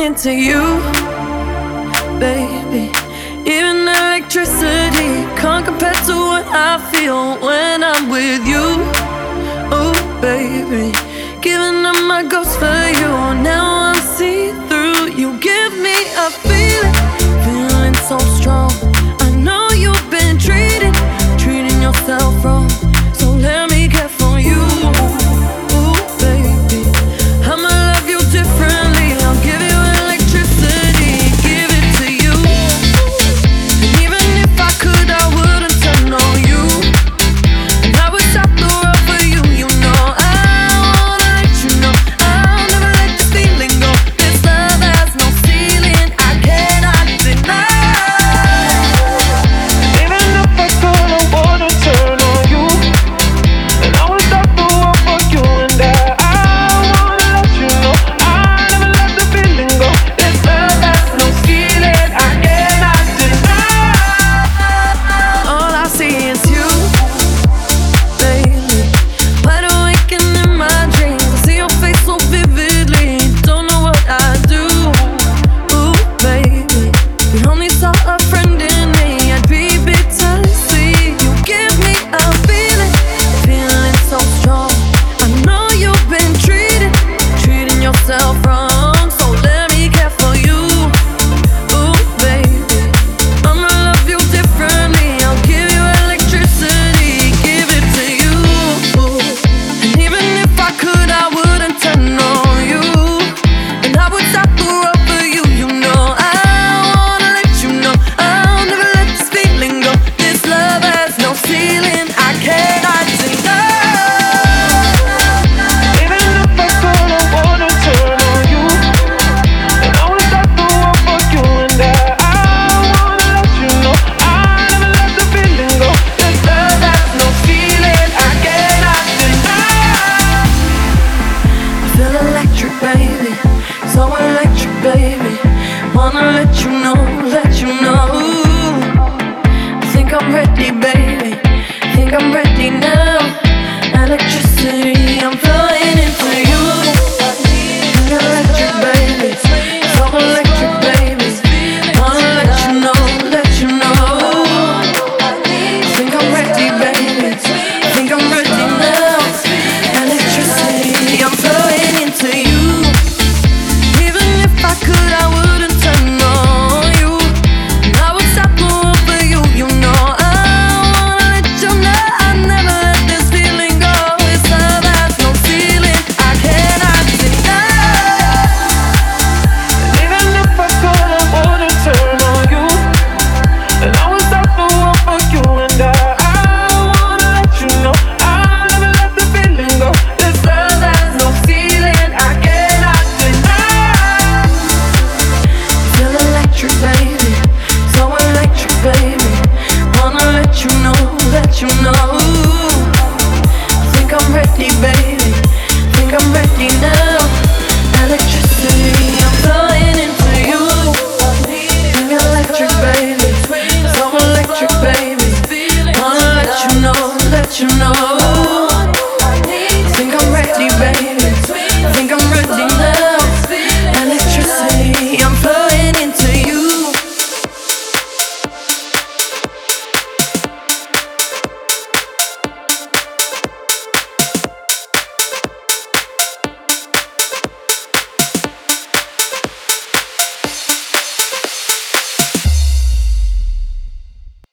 into you, baby. Even electricity can't compare to what I feel when I'm with you, oh baby. Giving up my ghost for you, now I see through. You give me a feeling, feeling so strong. from baby, so electric, baby. Wanna let you know, let you know. I think I'm ready, baby. you know